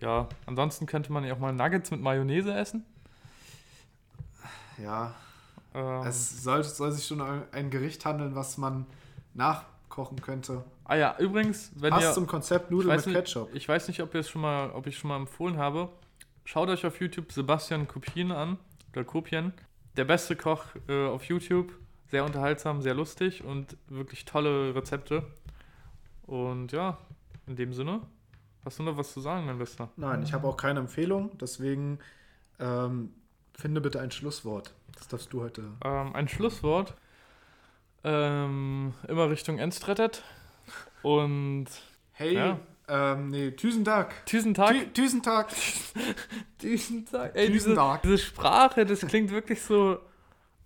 ja, ansonsten könnte man ja auch mal Nuggets mit Mayonnaise essen. ja, Ähm, es soll, soll sich schon um ein Gericht handeln, was man nachkochen könnte. ah ja, übrigens, wenn Passt ihr... zum Konzept Nudeln mit nicht, Ketchup. ich weiß nicht, ob ihr es schon mal, ob ich schon mal empfohlen habe. Schaut euch auf YouTube Sebastian Kopien an oder Kopien. Der beste Koch äh, auf YouTube. Sehr unterhaltsam, sehr lustig und wirklich tolle Rezepte. Und ja, in dem Sinne, hast du noch was zu sagen, mein Bester? Nein, ich habe auch keine Empfehlung, deswegen ähm, finde bitte ein Schlusswort. Das darfst du heute. Ähm, ein Schlusswort. Ähm, immer Richtung Endstrettet. Und Hey, Ja. ähm, nee, Tüsentag. Tüsentag. Tü Tüsentag. Tüsentag. Ey, diese, Tüsentag. diese Sprache, das klingt wirklich so.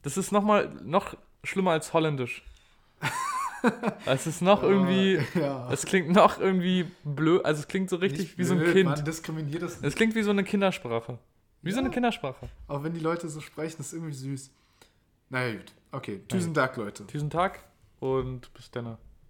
Das ist noch mal noch schlimmer als Holländisch. es ist noch irgendwie. Ja. Es klingt noch irgendwie blöd. Also es klingt so richtig Nicht wie so ein blöd, Kind. Man diskriminiert das Es klingt wie so eine Kindersprache. Wie so Ja. eine Kindersprache. Auch wenn die Leute so sprechen, ist irgendwie süß. Na ja, gut. Okay, Tüsentag, Leute. Diesen Tag und bis dann.